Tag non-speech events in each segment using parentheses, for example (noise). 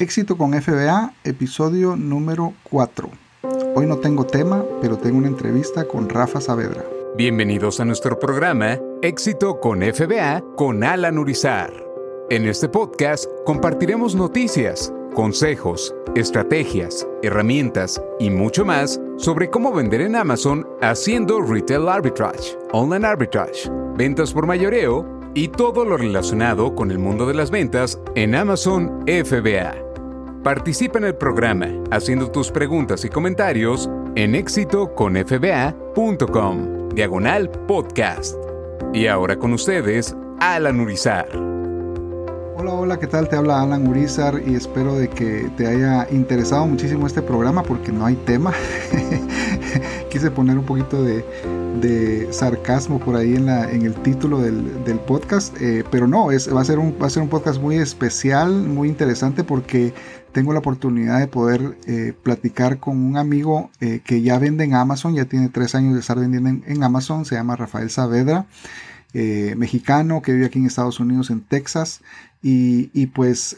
Éxito con FBA, episodio número 4. Hoy no tengo tema, pero tengo una entrevista con Rafa Saavedra. Bienvenidos a nuestro programa Éxito con FBA con Alan Urizar. En este podcast compartiremos noticias, consejos, estrategias, herramientas y mucho más sobre cómo vender en Amazon haciendo retail arbitrage, online arbitrage, ventas por mayoreo y todo lo relacionado con el mundo de las ventas en Amazon FBA. Participa en el programa haciendo tus preguntas y comentarios en éxitoconfba.com, diagonal podcast. Y ahora con ustedes, Alan Urizar. Hola, hola, ¿qué tal? Te habla Alan Urizar y espero de que te haya interesado muchísimo este programa porque no hay tema. (laughs) Quise poner un poquito de, sarcasmo por ahí en, la, en el título del, podcast, eh, pero no, es, va, a ser un, va a ser un podcast muy especial, muy interesante porque tengo la oportunidad de poder eh, platicar con un amigo eh, que ya vende en Amazon, ya tiene tres años de estar vendiendo en, Amazon, se llama Rafael Saavedra, mexicano que vive aquí en Estados Unidos, en Texas, y, pues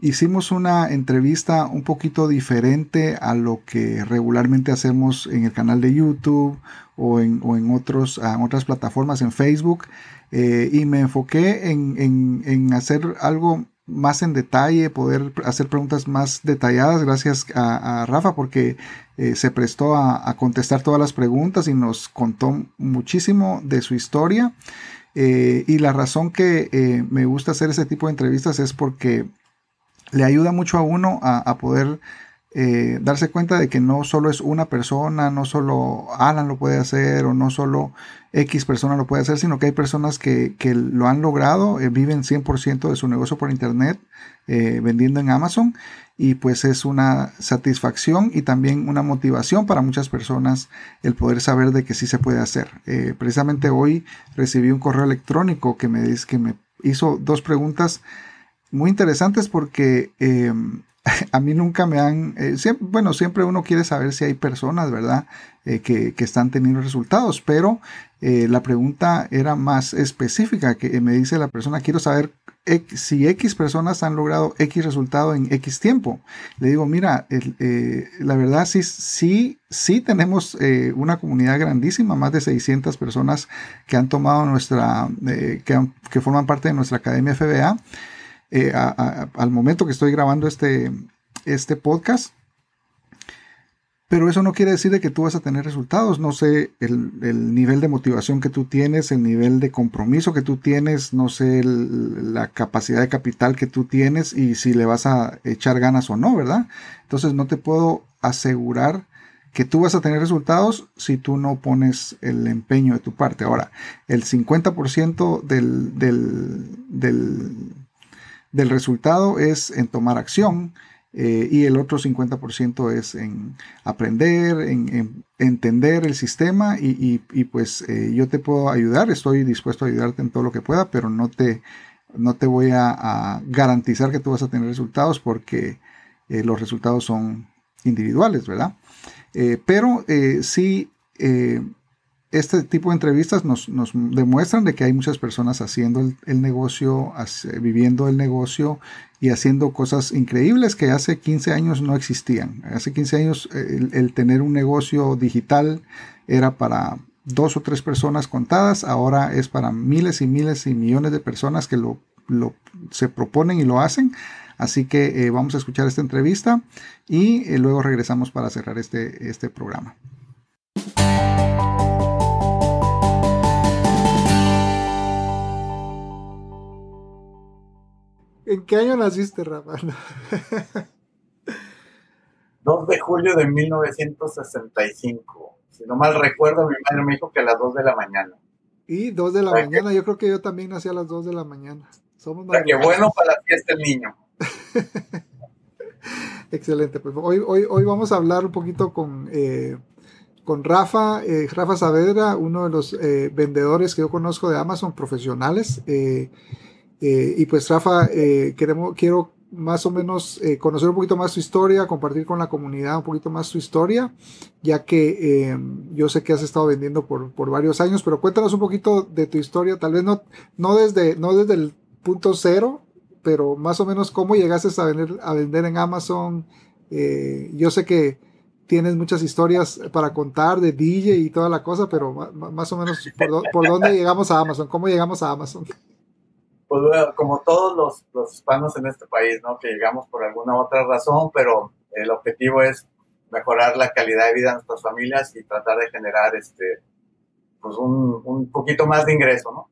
hicimos una entrevista un poquito diferente a lo que regularmente hacemos en el canal de YouTube o en, otros, en otras plataformas en Facebook. y me enfoqué en, en hacer algo más en detalle, poder hacer preguntas más detalladas gracias a, Rafa porque eh, se prestó a, contestar todas las preguntas y nos contó muchísimo de su historia. Eh, y la razón que eh, me gusta hacer ese tipo de entrevistas es porque le ayuda mucho a uno a, poder darse cuenta de que no solo es una persona, no solo Alan lo puede hacer o no solo X persona lo puede hacer, sino que hay personas que, lo han logrado, eh, viven 100% de su negocio por internet, eh, vendiendo en Amazon, y pues es una satisfacción y también una motivación para muchas personas el poder saber de que sí se puede hacer. Eh, precisamente hoy recibí un correo electrónico que me, dice, que me hizo dos preguntas muy interesantes porque (laughs) a mí nunca me han, bueno, siempre uno quiere saber si hay personas, ¿verdad? que, que, están teniendo resultados, pero eh, la pregunta era más específica, que me dice la persona, quiero saber si X personas han logrado X resultado en X tiempo. Le digo, mira, eh, la verdad sí, sí, sí tenemos eh, una comunidad grandísima, más de 600 personas que han tomado nuestra, que, que, forman parte de nuestra Academia FBA. Al momento que estoy grabando este, este podcast, pero eso no quiere decir de que tú vas a tener resultados. No sé el, nivel de motivación que tú tienes, el nivel de compromiso que tú tienes, no sé la capacidad de capital que tú tienes y si le vas a echar ganas o no, ¿verdad? Entonces no te puedo asegurar que tú vas a tener resultados si tú no pones el empeño de tu parte. Ahora, el 50% del, del, del resultado es en tomar acción eh, y el otro 50% es en aprender, en, entender el sistema y, pues eh, yo te puedo ayudar, estoy dispuesto a ayudarte en todo lo que pueda, pero no te, no te voy a, garantizar que tú vas a tener resultados porque eh, los resultados son individuales, ¿verdad? pero sí este tipo de entrevistas nos, demuestran de que hay muchas personas haciendo el, negocio, viviendo el negocio y haciendo cosas increíbles que hace 15 años no existían. Hace 15 años el, tener un negocio digital era para dos o tres personas contadas, ahora es para miles y miles y millones de personas que lo, se proponen y lo hacen. Así que eh, vamos a escuchar esta entrevista y eh, luego regresamos para cerrar este, este programa. ¿En qué año naciste, Rafa? (laughs) 2 de julio de 1965. Si no mal recuerdo, mi madre me dijo que a las 2 de la mañana. Y 2 de la mañana, yo creo que yo también nací a las 2 de la mañana. Somos o que bueno para la fiesta el niño. (laughs) Excelente, pues hoy, hoy, hoy vamos a hablar un poquito con, eh, con Rafa, eh, Rafa Saavedra, uno de los eh, vendedores que yo conozco de Amazon profesionales. Eh, eh, y pues Rafa, eh, queremos, quiero más o menos eh, conocer un poquito más su historia, compartir con la comunidad un poquito más su historia, ya que yo sé que has estado vendiendo por, por, varios años, pero cuéntanos un poquito de tu historia, tal vez no, no, desde, no desde el punto cero, pero más o menos cómo llegaste a vender, a vender en Amazon. Eh, yo sé que tienes muchas historias para contar de DJ y toda la cosa, pero más o menos por, dónde llegamos a Amazon, cómo llegamos a Amazon. Pues como todos los, los hispanos en este país, ¿no? Que llegamos por alguna otra razón, pero el objetivo es mejorar la calidad de vida de nuestras familias y tratar de generar este pues un, un poquito más de ingreso, ¿no?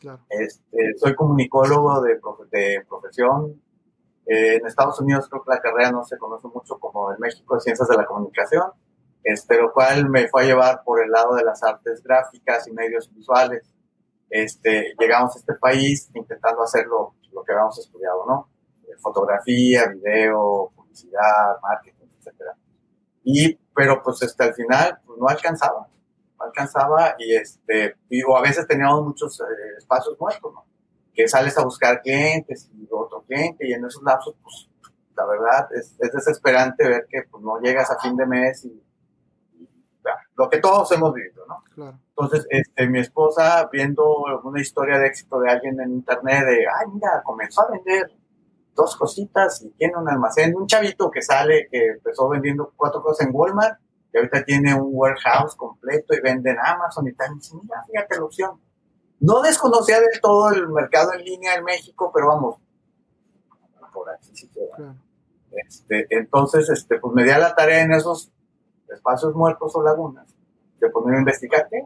Claro. Este, soy comunicólogo de, de profesión. Eh, en Estados Unidos creo que la carrera no se conoce mucho como en México Ciencias de la Comunicación, este, lo cual me fue a llevar por el lado de las artes gráficas y medios visuales. Este, llegamos a este país intentando hacer lo, lo que habíamos estudiado, ¿no? Eh, fotografía, video, publicidad, marketing, etcétera. Y, pero pues este, al final pues, no alcanzaba alcanzaba y este, digo, a veces teníamos muchos eh, espacios muertos, ¿no? Que sales a buscar clientes y otro cliente y en esos lapsos, pues, la verdad es, es desesperante ver que pues, no llegas a fin de mes y, lo que todos hemos vivido, ¿no? Claro. Entonces, este, mi esposa, viendo una historia de éxito de alguien en internet, de, ay, mira, comenzó a vender dos cositas y tiene un almacén, un chavito que sale, que empezó vendiendo cuatro cosas en Walmart ahorita tiene un warehouse completo y vende en Amazon y tal. Y dice, mira, fíjate la opción. No desconocía del todo el mercado en línea en México, pero vamos, por aquí sí queda. Este, entonces, este, pues me di a la tarea en esos espacios muertos o lagunas de poner a investigar qué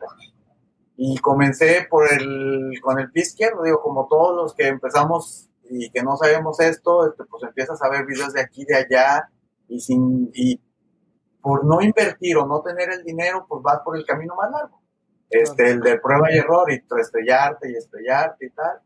Y comencé por el, con el pie izquierdo, digo, como todos los que empezamos y que no sabemos esto, este, pues empiezas a ver videos de aquí, de allá, y sin, y por no invertir o no tener el dinero, pues vas por el camino más largo. Este, el de prueba y error y estrellarte y estrellarte y tal.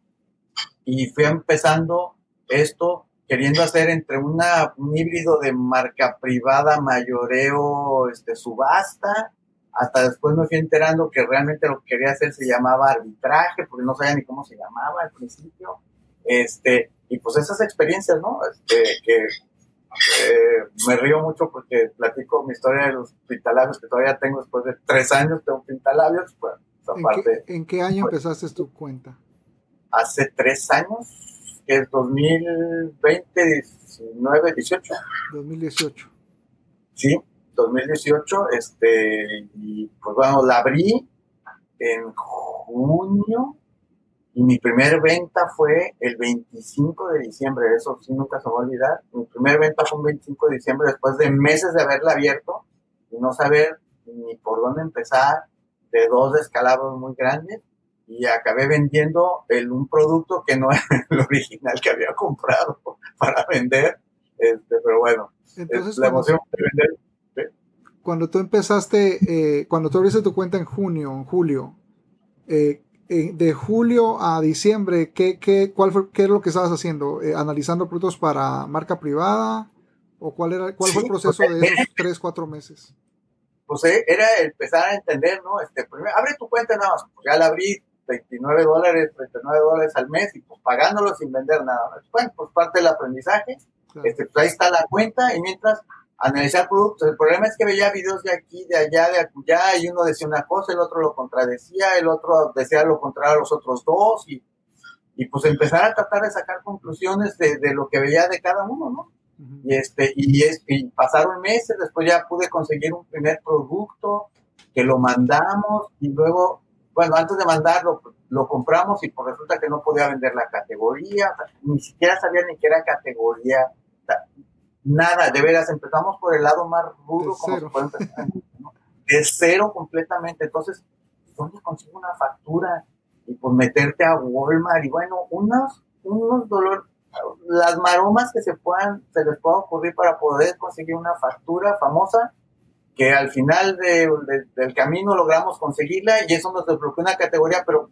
Y fui empezando esto queriendo hacer entre una, un híbrido de marca privada, mayoreo, este, subasta, hasta después me fui enterando que realmente lo que quería hacer se llamaba arbitraje, porque no sabía ni cómo se llamaba al principio. Este, y pues esas experiencias, ¿no? Este, que eh, me río mucho porque platico mi historia de los pintalabios que todavía tengo después de tres años, tengo pintalabios. Pues, ¿En, qué, año pues, empezaste tu cuenta? Hace tres años, que es 2020, 19, 18. 2018. Sí, 2018, este, y pues bueno, la abrí en junio y mi primer venta fue el 25 de diciembre, eso sí nunca se me va a olvidar. Mi primer venta fue el 25 de diciembre, después de meses de haberla abierto y no saber ni por dónde empezar, de dos descalabros muy grandes. Y acabé vendiendo el, un producto que no (laughs) era el original que había comprado para vender. Este, pero bueno, Entonces, la emoción de vender. Cuando tú empezaste, eh, cuando tú abriste tu cuenta en junio, en julio, eh, eh, de julio a diciembre, ¿qué, qué, cuál fue, ¿qué es lo que estabas haciendo? Eh, ¿Analizando productos para marca privada? ¿O cuál, era, cuál fue el proceso de esos tres, cuatro meses? Pues era empezar a entender, ¿no? Este, primero, abre tu cuenta nada más, pues ya la abrí, 29 dólares, 39 dólares al mes y pues pagándolo sin vender nada más. Bueno, pues parte del aprendizaje, este, pues ahí está la cuenta y mientras analizar productos. El problema es que veía videos de aquí, de allá, de allá, y uno decía una cosa, el otro lo contradecía, el otro decía lo contrario a los otros dos, y, y pues empezar a tratar de sacar conclusiones de, de lo que veía de cada uno, ¿no? Y, este, y, es, y pasaron meses, después ya pude conseguir un primer producto que lo mandamos y luego, bueno, antes de mandarlo, lo compramos y pues resulta que no podía vender la categoría, ni siquiera sabía ni qué era categoría nada, de veras, empezamos por el lado más rudo, como se puede empezar, de cero completamente. Entonces, ¿dónde consigo una factura? Y pues meterte a Walmart y bueno, unos, unos dolor, las maromas que se puedan, se les pueda ocurrir para poder conseguir una factura famosa, que al final del camino logramos conseguirla y eso nos desbloqueó una categoría, pero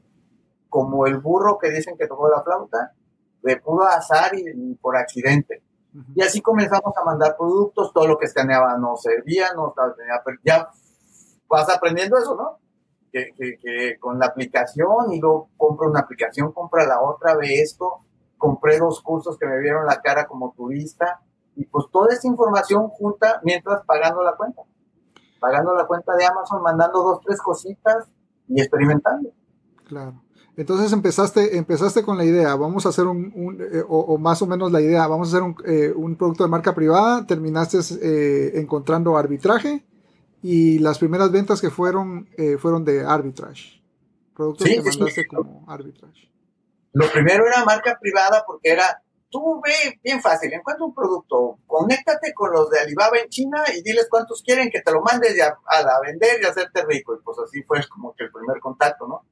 como el burro que dicen que tocó la flauta, de puro azar y por accidente. Y así comenzamos a mandar productos, todo lo que escaneaba no servía, no estaba, ya vas aprendiendo eso, ¿no? Que, que, con la aplicación y luego compro una aplicación, compra la otra, ve esto, compré dos cursos que me vieron la cara como turista y pues toda esa información junta mientras pagando la cuenta, pagando la cuenta de Amazon, mandando dos, tres cositas y experimentando. Claro. Entonces empezaste, empezaste con la idea, vamos a hacer un, eh, o, más o menos la idea, vamos a hacer un, eh, un producto de marca privada, terminaste eh, encontrando arbitraje y las primeras ventas que fueron fueron de arbitrage, productos que mandaste como arbitrage. Lo primero era marca privada porque era tú ve bien fácil, encuentra un producto, conéctate con los de Alibaba en China y diles cuántos quieren que te lo mandes a, a, vender y hacerte rico. Y pues así fue como que el primer contacto, ¿no?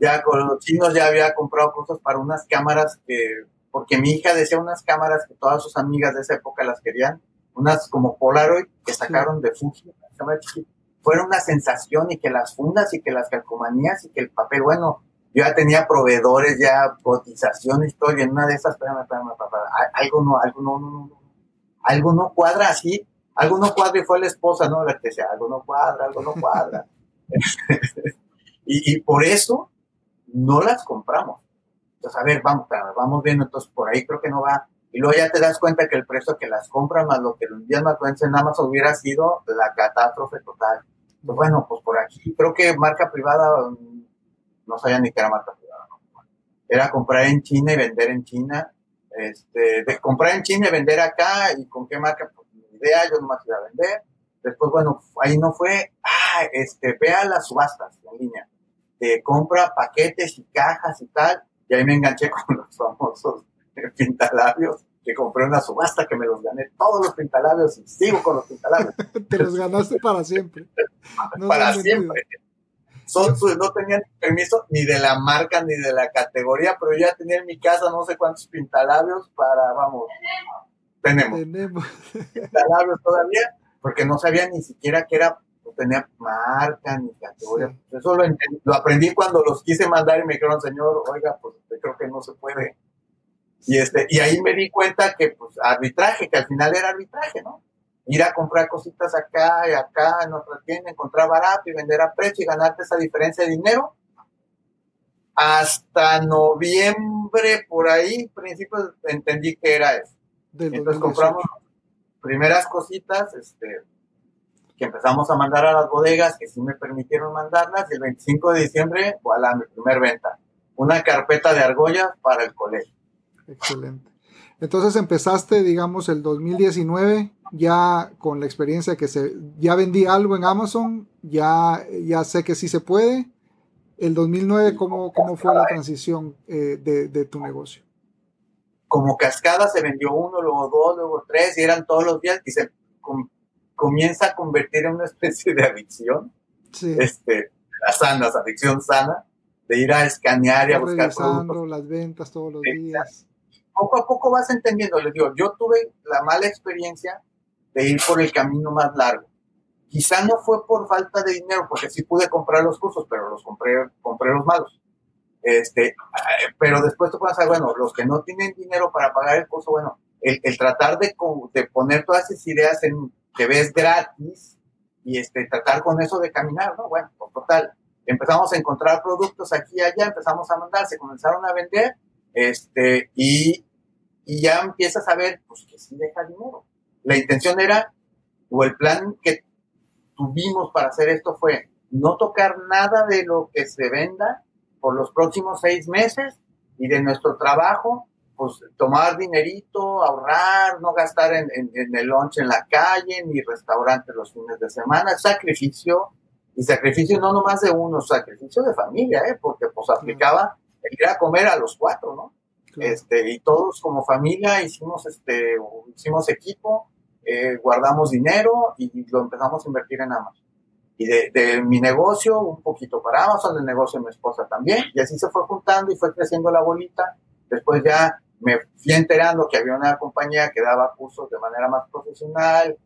Ya con los chinos ya había comprado cosas para unas cámaras que, porque mi hija decía unas cámaras que todas sus amigas de esa época las querían, unas como Polaroid que sacaron de Fuji, fueron una sensación y que las fundas y que las calcomanías y que el papel, bueno, yo ya tenía proveedores, ya cotizaciones, todo, y en una de esas, espérame, espérame, espérame, algo no, algo no, no, no, algo no cuadra así, algo no cuadra y fue la esposa, ¿no? La que decía, algo no cuadra, algo no cuadra. (laughs) y, y, por eso no las compramos. Entonces, a ver, vamos, vamos viendo, entonces por ahí creo que no va. Y luego ya te das cuenta que el precio que las compras más lo que los días más en más hubiera sido la catástrofe total. Entonces, bueno, pues por aquí creo que marca privada no sabía ni que era marca privada. Era comprar en China y vender en China. Este, de comprar en China y vender acá y con qué marca, pues ni idea, yo nomás iba a vender. Después, bueno, ahí no fue, ah, este, vea las subastas en línea. De compra paquetes y cajas y tal. Y ahí me enganché (laughs) con los famosos pintalabios que compré una subasta que me los gané todos los pintalabios y sigo con los pintalabios. (laughs) Te los ganaste para siempre. (laughs) para siempre son, no tenían permiso ni de la marca ni de la categoría, pero ya tenía en mi casa no sé cuántos pintalabios para, vamos, tenemos, tenemos. pintalabios todavía, porque no sabía ni siquiera que era, no tenía marca ni categoría. Eso lo, lo, aprendí cuando los quise mandar y me dijeron, señor, oiga, pues creo que no se puede. Y, este, y ahí me di cuenta que, pues, arbitraje, que al final era arbitraje, ¿no? Ir a comprar cositas acá y acá en otra tienda, encontrar barato y vender a precio y ganarte esa diferencia de dinero. Hasta noviembre, por ahí, principios, entendí que era eso. Entonces compramos primeras cositas, este, que empezamos a mandar a las bodegas, que sí me permitieron mandarlas, y el 25 de diciembre, voilà, mi primer venta. Una carpeta de argollas para el colegio. Excelente. Entonces empezaste, digamos, el 2019 ya con la experiencia que se, ya vendí algo en Amazon, ya, ya sé que sí se puede. El 2009, ¿cómo, cómo fue la transición eh, de, de, tu negocio? Como cascada se vendió uno, luego dos, luego tres, y eran todos los días y se comienza a convertir en una especie de adicción. Sí. Este, la sana, la adicción sana, de ir a escanear y a buscar productos. las ventas todos los días. Poco a poco vas entendiendo, les digo, yo tuve la mala experiencia de ir por el camino más largo. Quizá no fue por falta de dinero, porque sí pude comprar los cursos, pero los compré, compré los malos. Este, pero después tú saber, bueno, los que no tienen dinero para pagar el curso, bueno, el, tratar de, de, poner todas esas ideas en que ves gratis y este, tratar con eso de caminar, ¿no? Bueno, pues, total, empezamos a encontrar productos aquí y allá, empezamos a mandar, se comenzaron a vender, este, y, y ya empiezas a ver, pues que sí deja dinero la intención era, o el plan que tuvimos para hacer esto fue no tocar nada de lo que se venda por los próximos seis meses y de nuestro trabajo, pues tomar dinerito, ahorrar, no gastar en, el lunch en la calle, ni restaurante los fines de semana, sacrificio, y sacrificio no nomás de uno, sacrificio de familia, ¿eh? porque pues aplicaba el ir a comer a los cuatro, ¿no? Este, y todos como familia hicimos, este, hicimos equipo, eh, guardamos dinero y lo empezamos a invertir en Amazon. Y de, mi negocio, un poquito para Amazon, del negocio de mi esposa también. Y así se fue juntando y fue creciendo la bolita. Después ya me fui enterando que había una compañía que daba cursos de manera más profesional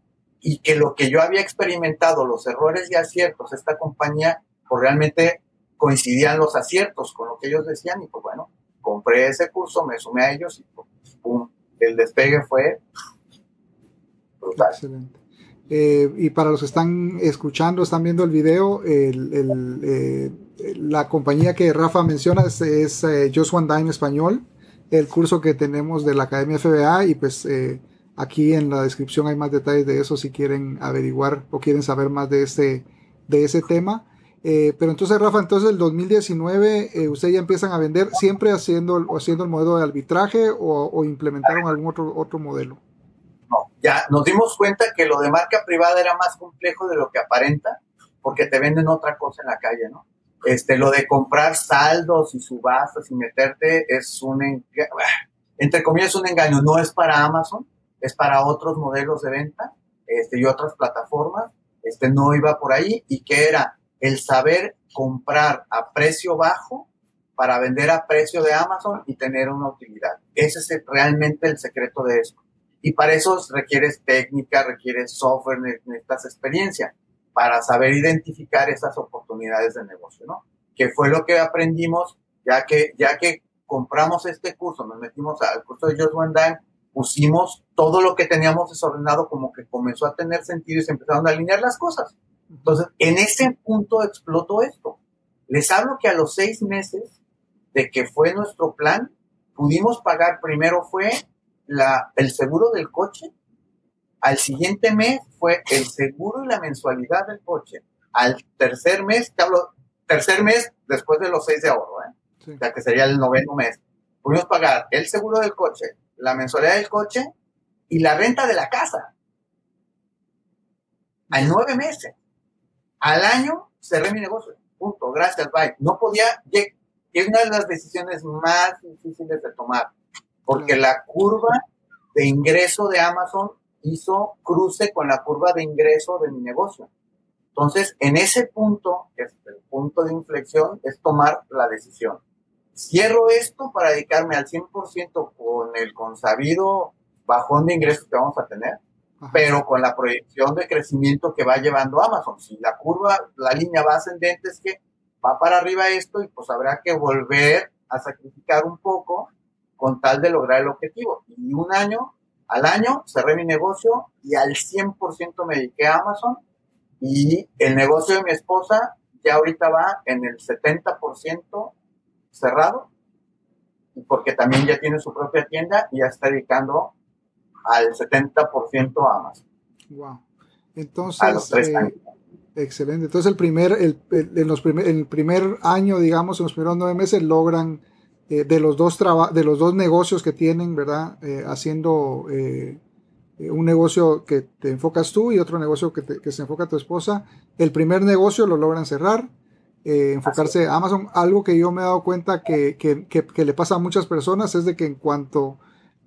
y que lo que yo había experimentado, los errores y aciertos, esta compañía, pues realmente coincidían los aciertos con lo que ellos decían y pues bueno, compré ese curso, me sumé a ellos y pues, el despegue fue brutal. Excelente. Eh, y para los que están escuchando, están viendo el video, eh, la compañía que Rafa menciona es, es eh, Just One Dime Español, el curso que tenemos de la Academia FBA y pues aquí en la descripción hay más detalles de eso si quieren averiguar o quieren saber más de, este, de ese tema. Eh, pero entonces, Rafa, entonces el 2019 eh, ustedes ya empiezan a vender siempre haciendo, haciendo el modelo de arbitraje o, implementaron algún otro, otro modelo. No, ya nos dimos cuenta que lo de marca privada era más complejo de lo que aparenta, porque te venden otra cosa en la calle, ¿no? Este, lo de comprar saldos y subastas y meterte es un, entre comillas, un engaño. No es para Amazon, es para otros modelos de venta este, y otras plataformas. Este, no iba por ahí y que era el saber comprar a precio bajo para vender a precio de Amazon y tener una utilidad. Ese es realmente el secreto de esto. Y para eso requieres técnica, requieres software, necesitas experiencia para saber identificar esas oportunidades de negocio, ¿no? Que fue lo que aprendimos ya que, ya que compramos este curso, nos metimos al curso de Josh Van pusimos todo lo que teníamos desordenado como que comenzó a tener sentido y se empezaron a alinear las cosas. Entonces, en ese punto explotó esto. Les hablo que a los seis meses de que fue nuestro plan, pudimos pagar, primero fue la, el seguro del coche, al siguiente mes fue el seguro y la mensualidad del coche, al tercer mes, te hablo, tercer mes después de los seis de ahorro, ¿eh? o sea que sería el noveno mes, pudimos pagar el seguro del coche, la mensualidad del coche y la renta de la casa. A nueve meses. Al año cerré mi negocio. Punto. Gracias, bye. No podía, es una de las decisiones más difíciles de tomar, porque la curva de ingreso de Amazon hizo cruce con la curva de ingreso de mi negocio. Entonces, en ese punto, es el punto de inflexión, es tomar la decisión. Cierro esto para dedicarme al 100% con el consabido bajón de ingresos que vamos a tener pero con la proyección de crecimiento que va llevando Amazon. Si la curva, la línea va ascendente, es que va para arriba esto y pues habrá que volver a sacrificar un poco con tal de lograr el objetivo. Y un año, al año, cerré mi negocio y al 100% me dediqué a Amazon y el negocio de mi esposa ya ahorita va en el 70% cerrado porque también ya tiene su propia tienda y ya está dedicando al 70% a Amazon. Wow. Entonces, eh, excelente. Entonces, el primer, el, en los primer, el primer año, digamos, en los primeros nueve meses, logran eh, de, los dos de los dos negocios que tienen, ¿verdad? Eh, haciendo un negocio que te enfocas tú y otro negocio que, que, se enfoca tu esposa. El primer negocio lo logran cerrar. enfocarse a Amazon. Algo que yo me he dado cuenta que, que, que, le pasa a muchas personas es de que en cuanto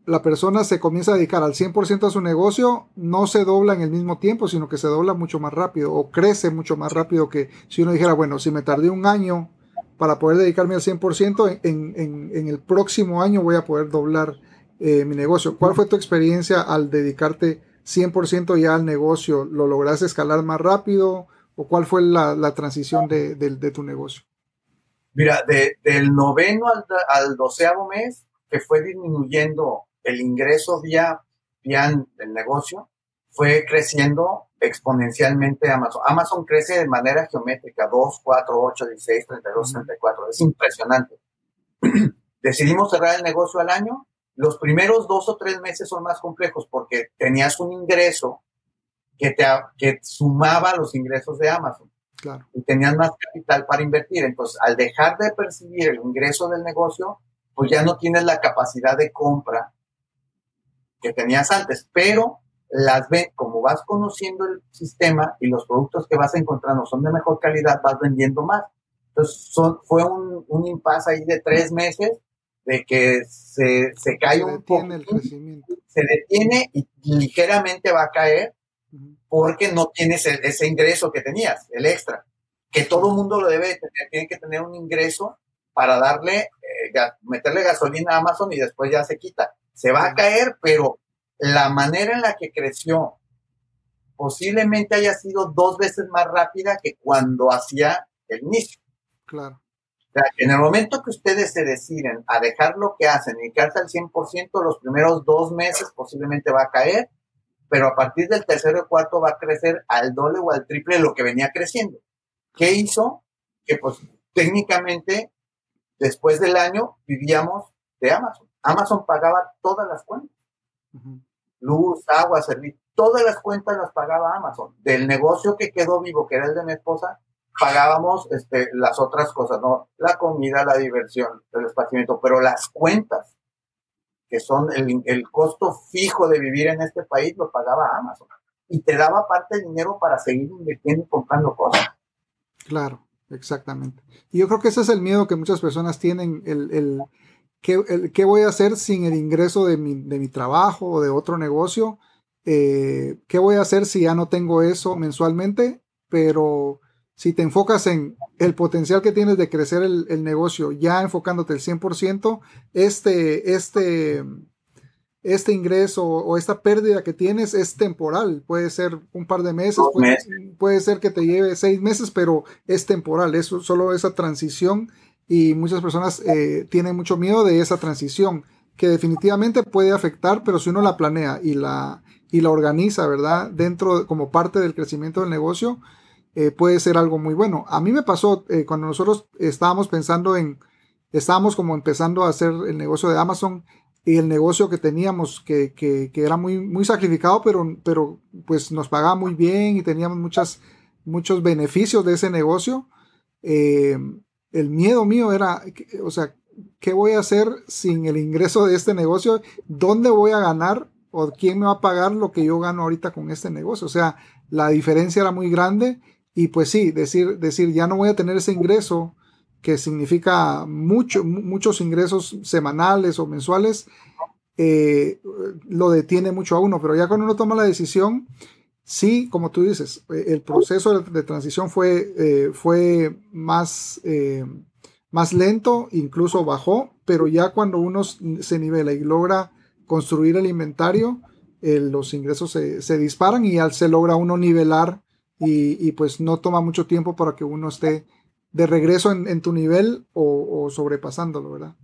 la persona se comienza a dedicar al 100% a su negocio, no se dobla en el mismo tiempo, sino que se dobla mucho más rápido o crece mucho más rápido que si uno dijera, bueno, si me tardé un año para poder dedicarme al 100%, en, en, en el próximo año voy a poder doblar eh, mi negocio. ¿Cuál fue tu experiencia al dedicarte 100% ya al negocio? ¿Lo lograste escalar más rápido o cuál fue la, transición de, de, tu negocio? Mira, del noveno al doceavo mes, que fue disminuyendo el ingreso vía, vía del negocio fue creciendo exponencialmente Amazon. Amazon crece de manera geométrica, 2, 4, 8, 16, 32, 34. Es impresionante. (clears throat) Decidimos cerrar el negocio al año. Los primeros dos o tres meses son más complejos porque tenías un ingreso que, te, que sumaba los ingresos de Amazon. Claro. Y tenías más capital para invertir. Entonces, al dejar de percibir el ingreso del negocio, pues ya no tienes la capacidad de compra que tenías antes, pero las ven, como vas conociendo el sistema y los productos que vas encontrando son de mejor calidad, vas vendiendo más. Entonces, son, fue un, un impasse ahí de tres meses de que se, se cae un poco, se detiene y ligeramente va a caer porque no tienes ese ingreso que tenías, el extra, que todo mundo lo debe tener, tiene que tener un ingreso para darle, eh, meterle gasolina a Amazon y después ya se quita se va a caer, pero la manera en la que creció posiblemente haya sido dos veces más rápida que cuando hacía el inicio. Claro. O sea, en el momento que ustedes se deciden a dejar lo que hacen y dedicarse al 100%, los primeros dos meses posiblemente va a caer, pero a partir del tercero y cuarto va a crecer al doble o al triple de lo que venía creciendo. ¿Qué hizo? Que pues técnicamente después del año vivíamos de Amazon. Amazon pagaba todas las cuentas. Luz, agua, servicio, todas las cuentas las pagaba Amazon. Del negocio que quedó vivo, que era el de mi esposa, pagábamos este, las otras cosas, ¿no? La comida, la diversión, el esparcimiento, pero las cuentas, que son el, el costo fijo de vivir en este país, lo pagaba Amazon. Y te daba parte de dinero para seguir invirtiendo y comprando cosas. Claro, exactamente. Y yo creo que ese es el miedo que muchas personas tienen, el, el, ¿qué, ¿qué, voy a hacer sin el ingreso de mi, de mi trabajo o de otro negocio? Eh, ¿Qué voy a hacer si ya no tengo eso mensualmente? Pero si te enfocas en el potencial que tienes de crecer el, negocio, ya enfocándote el 100%, este, este, este ingreso o esta pérdida que tienes es temporal. Puede ser un par de meses, puede, ser que te lleve seis meses, pero es temporal. Es solo esa transición y muchas personas eh, tienen mucho miedo de esa transición que definitivamente puede afectar, pero si uno la planea y la, y la organiza, ¿verdad? Dentro, como parte del crecimiento del negocio, eh, puede ser algo muy bueno. A mí me pasó eh, cuando nosotros estábamos pensando en, estábamos como empezando a hacer el negocio de Amazon y el negocio que teníamos que, que, que era muy, muy sacrificado, pero, pero pues nos pagaba muy bien y teníamos muchas, muchos beneficios de ese negocio. El miedo mío era, o sea, ¿qué voy a hacer sin el ingreso de este negocio? ¿Dónde voy a ganar o quién me va a pagar lo que yo gano ahorita con este negocio? O sea, la diferencia era muy grande y pues sí, decir, decir, ya no voy a tener ese ingreso que significa mucho, muchos ingresos semanales o mensuales, eh, lo detiene mucho a uno. Pero ya cuando uno toma la decisión, sí, como tú dices, eh, el proceso de, transición fue, eh, fue más, más lento, incluso bajó, pero ya cuando uno se nivela y logra construir el inventario, los ingresos se, se, disparan y al se logra uno nivelar y, pues no toma mucho tiempo para que uno esté de regreso en, tu nivel o, sobrepasándolo, ¿verdad?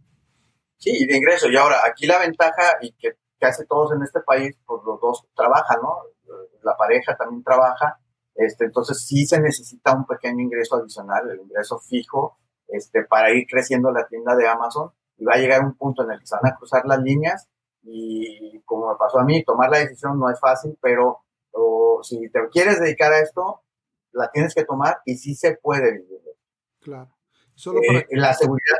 Sí, de ingreso. Y ahora, aquí la ventaja y que casi todos en este país, pues los dos trabajan, ¿no? La pareja también trabaja, este, entonces sí se necesita un pequeño ingreso adicional, el ingreso fijo, este, para ir creciendo la tienda de Amazon y va a llegar un punto en el que se van a cruzar las líneas y como me pasó a mí, tomar la decisión no es fácil, pero o si te quieres dedicar a esto, la tienes que tomar y sí se puede vivir. Claro. Solo eh, La seguridad,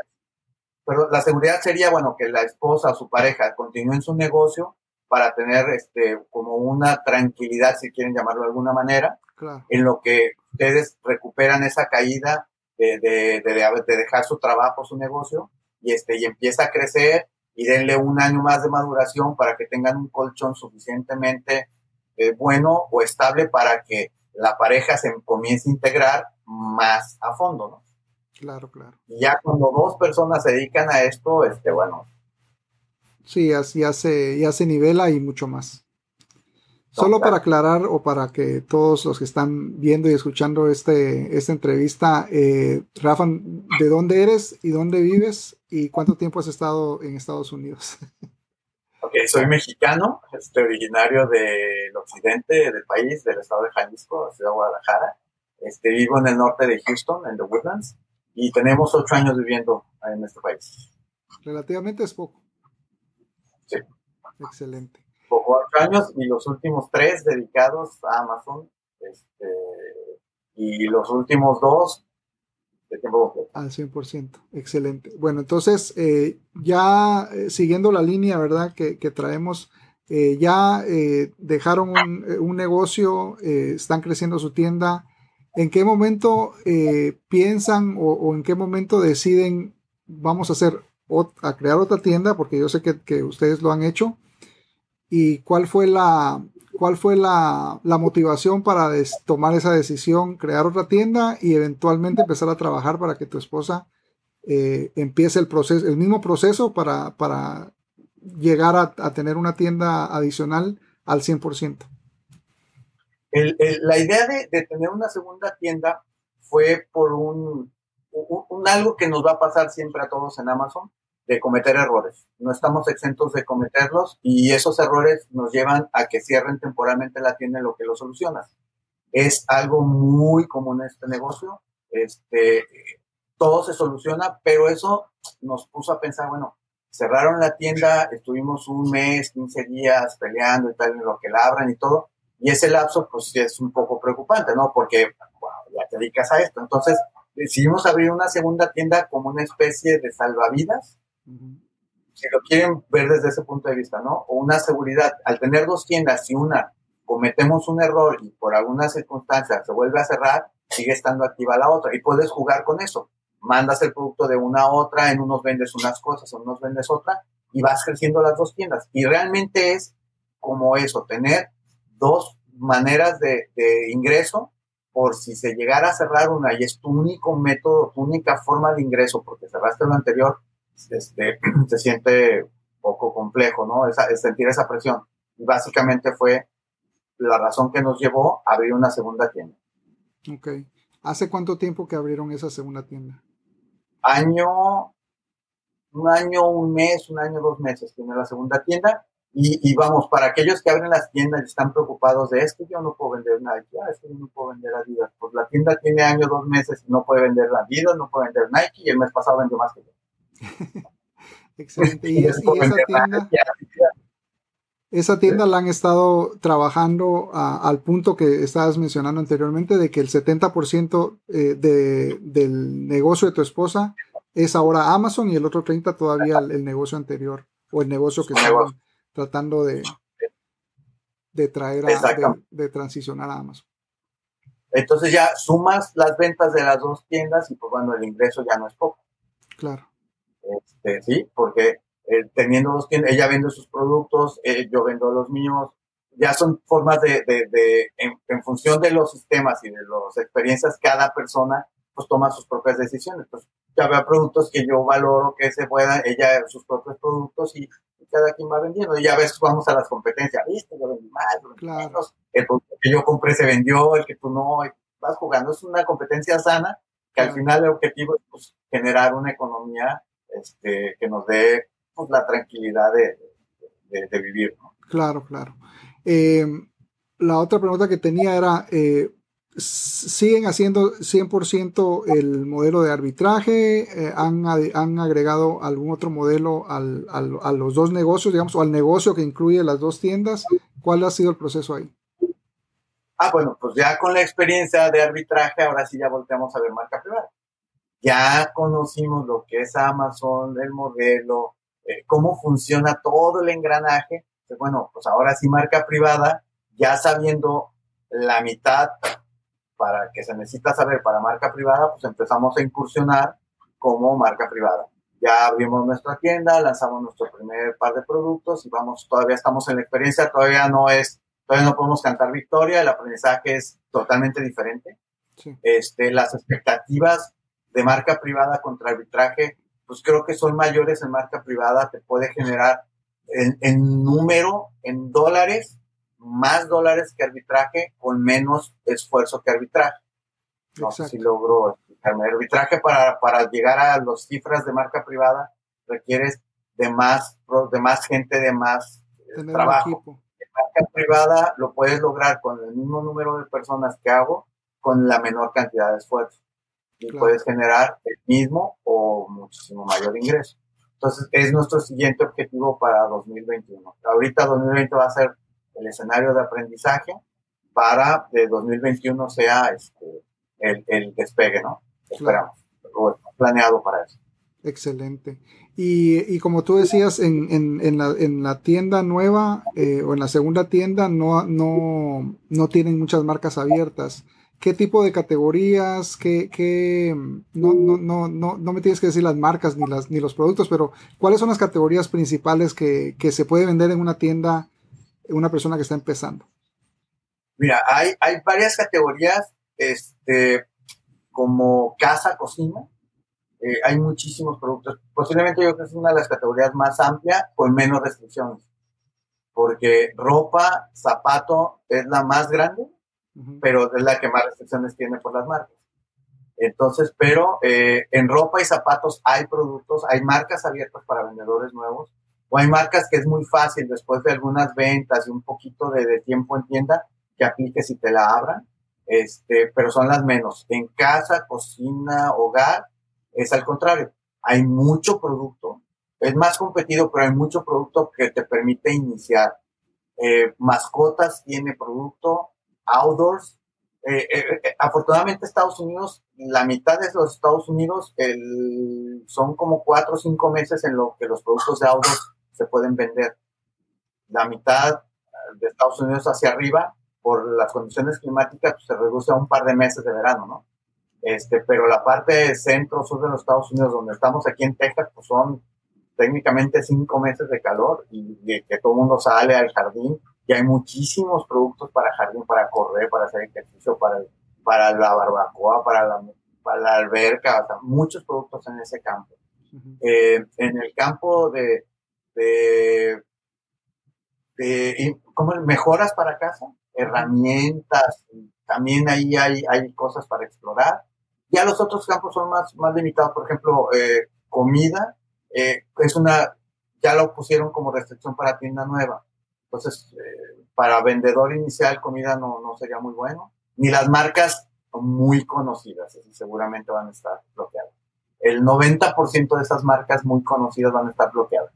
pero la seguridad sería, bueno, que la esposa o su pareja continúe en su negocio para tener este, como una tranquilidad, si quieren llamarlo de alguna manera, en lo que ustedes recuperan esa caída de, de, de, dejar su trabajo, su negocio, y, este, y empieza a crecer y denle un año más de maduración para que tengan un colchón suficientemente eh, bueno o estable para que la pareja se comience a integrar más a fondo, ¿no? Claro, claro. Y ya cuando dos personas se dedican a esto, este, bueno. Sí, así ya se, ya se nivela y mucho más. Solo para aclarar o para que todos los que están viendo y escuchando este, esta entrevista, eh, Rafa, ¿de dónde eres y dónde vives y cuánto tiempo has estado en Estados Unidos? soy mexicano, este, originario del occidente del país, del estado de Jalisco, ciudad de Guadalajara. Este, vivo en el norte de Houston, en The Woodlands, y tenemos ocho años viviendo en este país. Relativamente es poco. Sí. Excelente. Poco ocho años y los últimos tres dedicados a Amazon, este, y los últimos dos al 100%, excelente. Bueno, entonces, eh, ya eh, siguiendo la línea, ¿verdad? Que, traemos, eh, ya dejaron un, negocio, están creciendo su tienda. ¿En qué momento piensan o, en qué momento deciden, vamos a hacer, a crear otra tienda? Porque yo sé que, que ustedes lo han hecho. ¿Y cuál fue la, ¿Cuál fue la, motivación para tomar esa decisión, crear otra tienda y eventualmente empezar a trabajar para que tu esposa eh, empiece el proceso, el mismo proceso para, para llegar a, tener una tienda adicional al 100%? la idea de, tener una segunda tienda fue por un, un, algo que nos va a pasar siempre a todos en Amazon, de cometer errores. No estamos exentos de cometerlos y esos errores nos llevan a que cierren temporalmente la tienda en lo que lo solucionas. Es algo muy común en este negocio. Este, todo se soluciona, pero eso nos puso a pensar, bueno, cerraron la tienda, estuvimos un mes, 15 días peleando y tal, en lo que la abran y todo. Y ese lapso, pues es un poco preocupante, ¿no? Porque ya te dedicas a esto. Entonces, decidimos abrir una segunda tienda como una especie de salvavidas. Si lo quieren ver desde ese punto de vista, ¿no? O una seguridad. Al tener dos tiendas y una cometemos un error y por alguna circunstancia se vuelve a cerrar, sigue estando activa la otra y puedes jugar con eso. Mandas el producto de una a otra, en unos vendes unas cosas, en unos vendes otra y vas creciendo las dos tiendas. Y realmente es como eso, tener dos maneras de, ingreso por si se llegara a cerrar una y es tu único método, tu única forma de ingreso, porque cerraste lo anterior, este, (clears throat) se siente poco complejo, ¿no? Esa, es sentir esa presión. Y básicamente fue la razón que nos llevó a abrir una segunda tienda. Ok. ¿Hace cuánto tiempo que abrieron esa segunda tienda? Año, un año, un mes, un año, dos meses tiene la segunda tienda. Y, vamos, para aquellos que abren las tiendas y están preocupados de es que yo no puedo vender Nike, ah, es que yo no puedo vender Adidas. Pues la tienda tiene año, dos meses y no puede vender Adidas, no puede vender Nike y el mes pasado vendió más que yo. (laughs) Excelente. ¿Y, esa tienda? Esa tienda la han estado trabajando al punto que estabas mencionando anteriormente, de que el 70% eh, de, del negocio de tu esposa es ahora Amazon y el otro 30% todavía el, negocio anterior o el negocio que estaban tratando de, de traer a, de, transicionar a Amazon. Entonces ya sumas las ventas de las dos tiendas y pues bueno, el ingreso ya no es poco. Claro. Este, sí, porque eh, teniendo dos tiendas, ella vende sus productos, eh, yo vendo los míos, ya son formas de, de, de en, función de los sistemas y de las experiencias, cada persona pues toma sus propias decisiones. Pues ya veo productos que yo valoro que se puedan, ella sus propios productos y, cada quien va vendiendo. Y ya a veces vamos a las competencias, viste, yo vendí más, yo vendí menos, el producto que yo compré se vendió, el que tú no, vas jugando. Es una competencia sana que al final el objetivo es pues, generar una economía este, que nos dé pues, la tranquilidad de, de, vivir. Claro, claro. Eh, la otra pregunta que tenía era, eh, siguen haciendo 100% el modelo de arbitraje, eh, han, han, agregado algún otro modelo al, al, a los dos negocios, digamos, o al negocio que incluye las dos tiendas. ¿Cuál ha sido el proceso ahí? Ah, bueno, pues ya con la experiencia de arbitraje, ahora sí ya volteamos a ver marca privada. Ya conocimos lo que es Amazon, el modelo, eh, cómo funciona todo el engranaje. Pues bueno, pues ahora sí marca privada, ya sabiendo la mitad para que se necesita saber para marca privada, pues empezamos a incursionar como marca privada. Ya abrimos nuestra tienda, lanzamos nuestro primer par de productos y vamos, todavía estamos en la experiencia, todavía no es, todavía no podemos cantar victoria, el aprendizaje es totalmente diferente. Este, las expectativas de marca privada contra arbitraje, pues creo que son mayores en marca privada, te puede generar en, en número, en dólares, más dólares que arbitraje con menos esfuerzo que arbitraje. No sé si logro explicarme. Arbitraje para, para llegar a las cifras de marca privada requieres de más, de más gente, de más eh, trabajo. En marca privada lo puedes lograr con el mismo número de personas que hago con la menor cantidad de esfuerzo. Y puedes generar el mismo o muchísimo mayor ingreso. Entonces, es nuestro siguiente objetivo para 2021. Ahorita 2020 va a ser el escenario de aprendizaje para que 2021 sea este, el, el despegue, ¿no? Esperamos. planeado para eso. Excelente. Y, y, como tú decías, en, en, en, la, en la, tienda nueva eh, o en la segunda tienda no, no, no, tienen muchas marcas abiertas. ¿Qué tipo de categorías? ¿Qué, qué no, no, no, no, no me tienes que decir las marcas ni, las, ni los productos, pero ¿cuáles son las categorías principales que, que se puede vender en una tienda una persona que está empezando? Mira, hay, hay varias categorías, este, como casa, cocina. Eh, hay muchísimos productos. Posiblemente yo creo que es una de las categorías más amplias con menos restricciones. Porque ropa, zapato es la más grande, pero es la que más restricciones tiene por las marcas. Entonces, pero eh, en ropa y zapatos hay productos, hay marcas abiertas para vendedores nuevos hay marcas que es muy fácil después de algunas ventas y un poquito de, tiempo en tienda que apliques y te la abran, este, pero son las menos. En casa, cocina, hogar, es al contrario. Hay mucho producto, es más competido, pero hay mucho producto que te permite iniciar. Eh, mascotas tiene producto, outdoors, eh, eh, afortunadamente Estados Unidos, la mitad de los Estados Unidos son como cuatro o cinco meses en lo que los productos de autos se pueden vender. La mitad de Estados Unidos hacia arriba, por las condiciones climáticas, pues, se reduce a un par de meses de verano, ¿no? Este, pero la parte centro-sur de los Estados Unidos, donde estamos aquí en Texas, pues son técnicamente cinco meses de calor y, que todo el mundo sale al jardín y hay muchísimos productos para jardín, para correr, para hacer ejercicio, para, para la barbacoa, para la, para la alberca, muchos productos en ese campo. Eh, en el campo de, de, de ¿cómo, mejoras para casa, herramientas, también ahí hay, hay cosas para explorar. Ya los otros campos son más, más limitados, por ejemplo, eh, comida, eh, es una, ya lo pusieron como restricción para tienda nueva. Entonces, eh, para vendedor inicial, comida no, no sería muy bueno. Ni las marcas muy conocidas, seguramente van a estar bloqueadas. El 90% de esas marcas muy conocidas van a estar bloqueadas.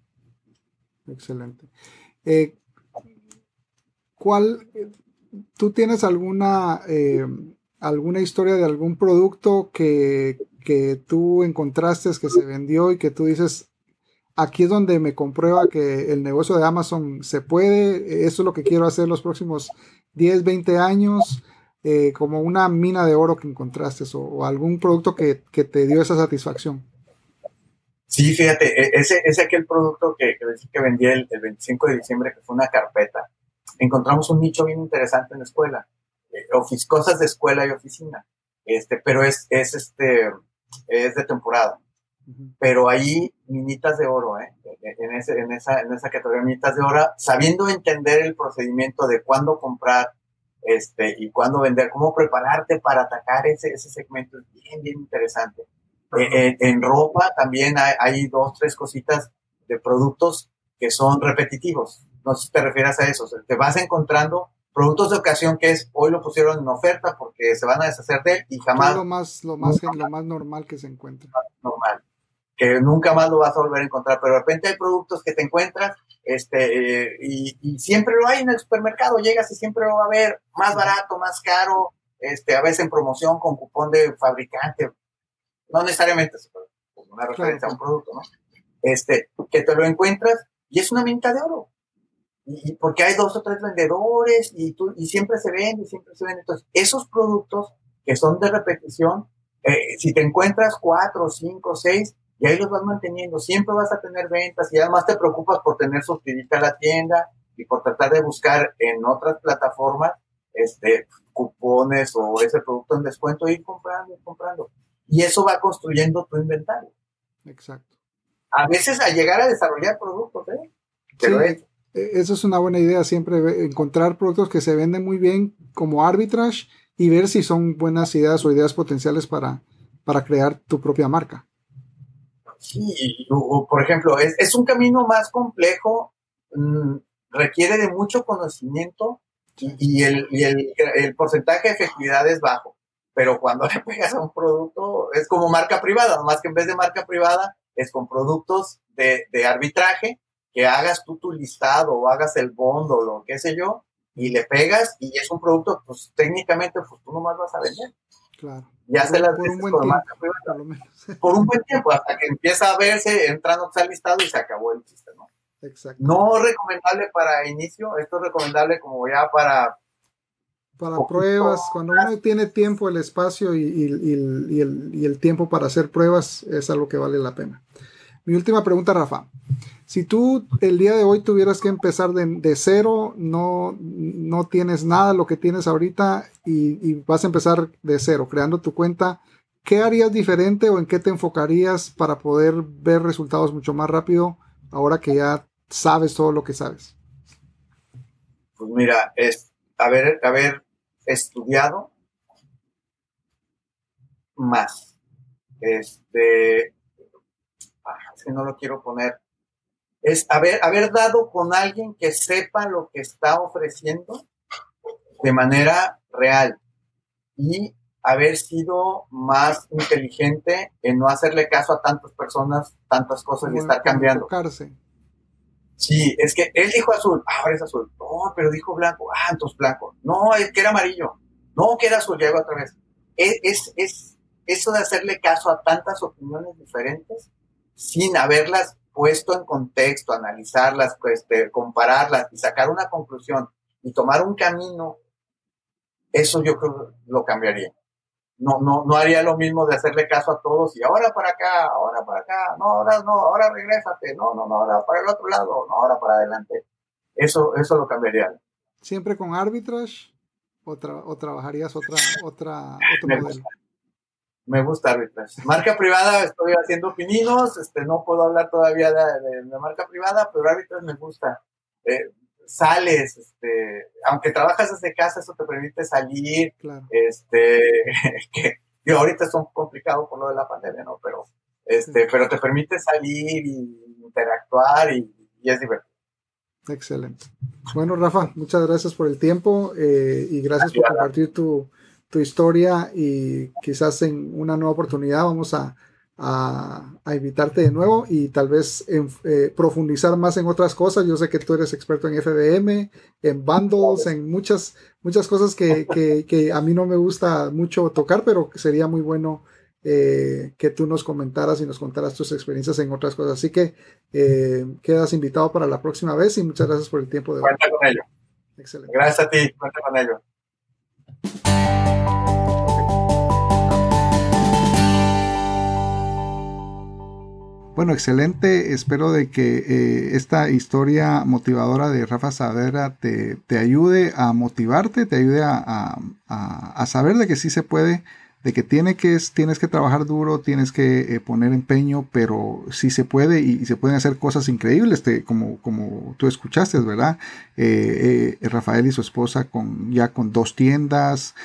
Excelente. ¿Cuál, tú tienes alguna, alguna historia de algún producto que, que tú encontraste que se vendió y que tú dices, aquí es donde me comprueba que el negocio de Amazon se puede, eso es lo que quiero hacer los próximos 10, 20 años, eh, como una mina de oro que encontraste o, algún producto que, te dio esa satisfacción. Sí, fíjate, e, ese es aquel producto que, que, vendí el, 25 de diciembre, que fue una carpeta. Encontramos un nicho bien interesante en la escuela, eh, cosas de escuela y oficina, este, pero es, es este, es de temporada. Pero ahí, minitas de oro, ¿eh? En, ese, en, esa, en esa categoría, minitas de oro, sabiendo entender el procedimiento de cuándo comprar este, y cuándo vender, cómo prepararte para atacar ese, ese segmento, es bien, bien interesante. Eh, en, ropa también hay, hay, dos, tres cositas de productos que son repetitivos. No sé si te refieres a eso. te vas encontrando productos de ocasión que es hoy lo pusieron en oferta porque se van a deshacer de él y jamás. lo más, lo más, lo más normal que se encuentra. Normal. Que nunca más lo vas a volver a encontrar. Pero de repente hay productos que te encuentras este, eh, y, siempre lo hay en el supermercado. Llegas y siempre lo va a ver más barato, más caro, este, a veces en promoción con cupón de fabricante. No necesariamente, una referencia a un producto, ¿no? Este, que te lo encuentras y es una minta de oro y porque hay dos o tres vendedores y, tú, y siempre se vende, siempre se vende. Entonces, esos productos que son de repetición, eh, si te encuentras cuatro, cinco, seis, y ahí los vas manteniendo, siempre vas a tener ventas y además te preocupas por tener suscribirte a la tienda y por tratar de buscar en otras plataformas este, cupones o ese producto en descuento y ir comprando y comprando. Y eso va construyendo tu inventario. Exacto. A veces a llegar a desarrollar productos, ¿eh? Pero sí. E, eso es una buena idea, siempre encontrar productos que se venden muy bien como arbitrage y ver si son buenas ideas o ideas potenciales para, para crear tu propia marca. Sí, por ejemplo, es, es un camino más complejo, mm, requiere de mucho conocimiento y, el, y el, el, porcentaje de efectividad es bajo. Pero cuando le pegas a un producto, es como marca privada, más que en vez de marca privada, es con productos de, de arbitraje que hagas tú tu listado o hagas el bond o lo que sé yo, y le pegas y es un producto, pues técnicamente, pues tú nomás vas a vender. Claro. Ya se las por un buen tiempo, por, lo menos. (laughs) por un buen tiempo, hasta que empieza a verse, entrando al listado y se acabó el chiste, ¿no? Exacto. No recomendable para inicio, esto es recomendable como ya para... Para pruebas, cuando uno tiene tiempo, el espacio y, y, y, el, y el tiempo para hacer pruebas, es algo que vale la pena. Mi última pregunta, Rafa. Si tú el día de hoy tuvieras que empezar de, cero, no, no tienes nada lo que tienes ahorita y, vas a empezar de cero, creando tu cuenta, ¿qué harías diferente o en qué te enfocarías para poder ver resultados mucho más rápido ahora que ya sabes todo lo que sabes? Pues mira, es haber, haber estudiado más. Este, es que no lo quiero poner es haber, haber dado con alguien que sepa lo que está ofreciendo de manera real y haber sido más inteligente en no hacerle caso a tantas personas, tantas cosas y estar cambiando. Sí, es que él dijo azul, ah, ahora es azul. No, pero dijo blanco, ah, entonces blanco. No, es que era amarillo. No, que era su llega otra vez. Es, es, eso de hacerle caso a tantas opiniones diferentes sin haberlas puesto en contexto, analizarlas, pues, compararlas y sacar una conclusión y tomar un camino, eso yo creo lo cambiaría. No, no, no haría lo mismo de hacerle caso a todos y ahora para acá, ahora para acá, no, ahora no, ahora regrésate, no, no, no, ahora para el otro lado, no, ahora para adelante. Eso, eso lo cambiaría. ¿Siempre con arbitrage o, trabajarías otra, otra, otro me Gusta. Me gusta arbitrage. Marca privada, estoy haciendo pininos, este, no puedo hablar todavía de, de, marca privada, pero arbitrage me gusta. Eh, sales, este, aunque trabajas desde casa, eso te permite salir, este, (laughs) que ahorita es un complicado por lo de la pandemia, ¿no? Pero, este, pero te permite salir y interactuar y, es divertido. Excelente. Bueno, Rafa, muchas gracias por el tiempo eh, y gracias por compartir tu, tu historia y quizás en una nueva oportunidad vamos a, a, invitarte de nuevo y tal vez eh, profundizar más en otras cosas. Yo sé que tú eres experto en FBM, en bundles, en muchas, muchas cosas que, que, a mí no me gusta mucho tocar, pero sería muy bueno eh, que tú nos comentaras y nos contaras tus experiencias en otras cosas. Así que eh, quedas invitado para la próxima vez y muchas gracias por el tiempo de hoy. Cuenta con ello. Excelente. Gracias a ti, cuenta con ello. Bueno, excelente. Espero de que eh, esta historia motivadora de Rafa Saavedra te, te ayude a motivarte, te ayude a, a, saber de que sí se puede, de que, tiene que tienes que trabajar duro, tienes que eh, poner empeño, pero sí se puede y, se pueden hacer cosas increíbles, te, como, como tú escuchaste, ¿verdad? Eh, Rafael y su esposa con, ya con dos tiendas,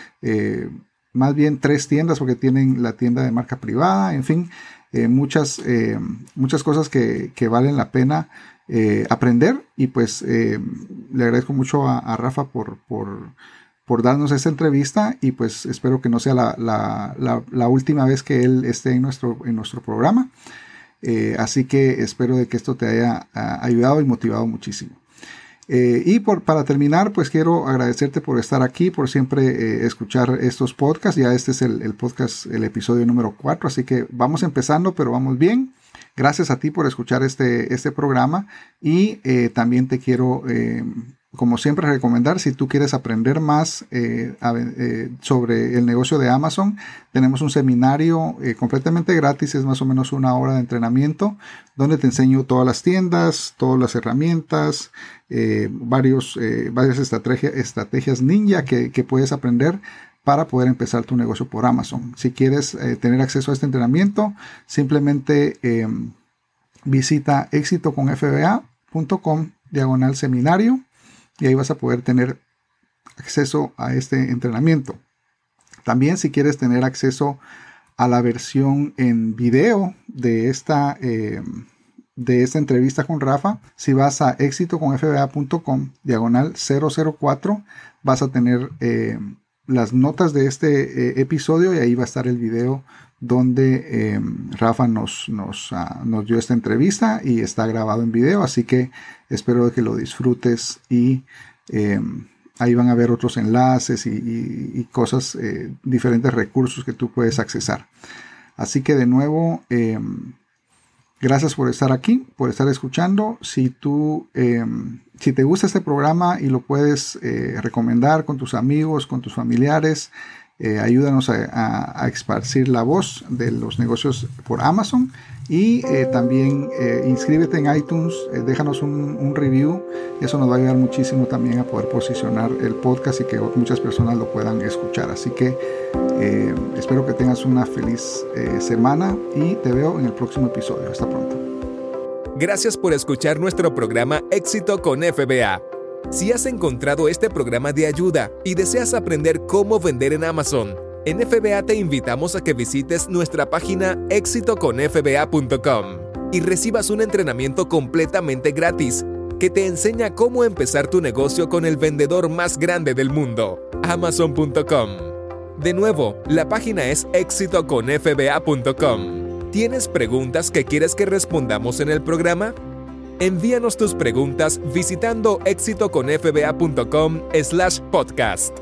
más bien tres tiendas porque tienen la tienda de marca privada, en fin. Eh, muchas, eh, muchas cosas que, valen la pena eh, aprender y pues le agradezco mucho a, Rafa por, por, darnos esta entrevista y pues espero que no sea la, última vez que él esté en nuestro, en nuestro programa. así que espero de que esto te haya ayudado y motivado muchísimo. Eh, y por, para terminar, pues quiero agradecerte por estar aquí, por siempre eh, escuchar estos podcasts. Ya este es el, podcast, el episodio número 4, así que vamos empezando, pero vamos bien. Gracias a ti por escuchar este, este programa y eh, también te quiero como siempre, recomendar, si tú quieres aprender más eh, eh, sobre el negocio de Amazon, tenemos un seminario eh, completamente gratis, es más o menos una hora de entrenamiento, donde te enseño todas las tiendas, todas las herramientas, varios, varias estrategias, estrategias ninja que, puedes aprender para poder empezar tu negocio por Amazon. Si quieres tener acceso a este entrenamiento, simplemente visita éxitoconfba.com diagonal seminario y ahí vas a poder tener acceso a este entrenamiento. También si quieres tener acceso a la versión en video de esta, eh, de esta entrevista con Rafa, si vas a éxitoconfba.com diagonal 004, vas a tener eh, las notas de este eh, episodio y ahí va a estar el video donde Rafa nos, ah, nos, dio esta entrevista y está grabado en video, así que Espero que lo disfrutes y eh, ahí van a ver otros enlaces y, cosas, eh, diferentes recursos que tú puedes accesar. Así que de nuevo, eh, gracias por estar aquí, por estar escuchando. Si tú, si te gusta este programa y lo puedes recomendar con tus amigos, con tus familiares, eh, ayúdanos a, a, esparcir la voz de los negocios por Amazon y eh, también eh, inscríbete en iTunes, déjanos un, un, review, eso nos va a ayudar muchísimo también a poder posicionar el podcast y que muchas personas lo puedan escuchar. Así que espero que tengas una feliz semana y te veo en el próximo episodio. Hasta pronto. Gracias por escuchar nuestro programa Éxito con FBA. Si has encontrado este programa de ayuda y deseas aprender cómo vender en Amazon, en FBA te invitamos a que visites nuestra página exitoconfba.com y recibas un entrenamiento completamente gratis que te enseña cómo empezar tu negocio con el vendedor más grande del mundo, amazon.com. De nuevo, la página es exitoconfba.com. ¿Tienes preguntas que quieres que respondamos en el programa? Envíanos tus preguntas visitando éxitoconfba.com slash podcast.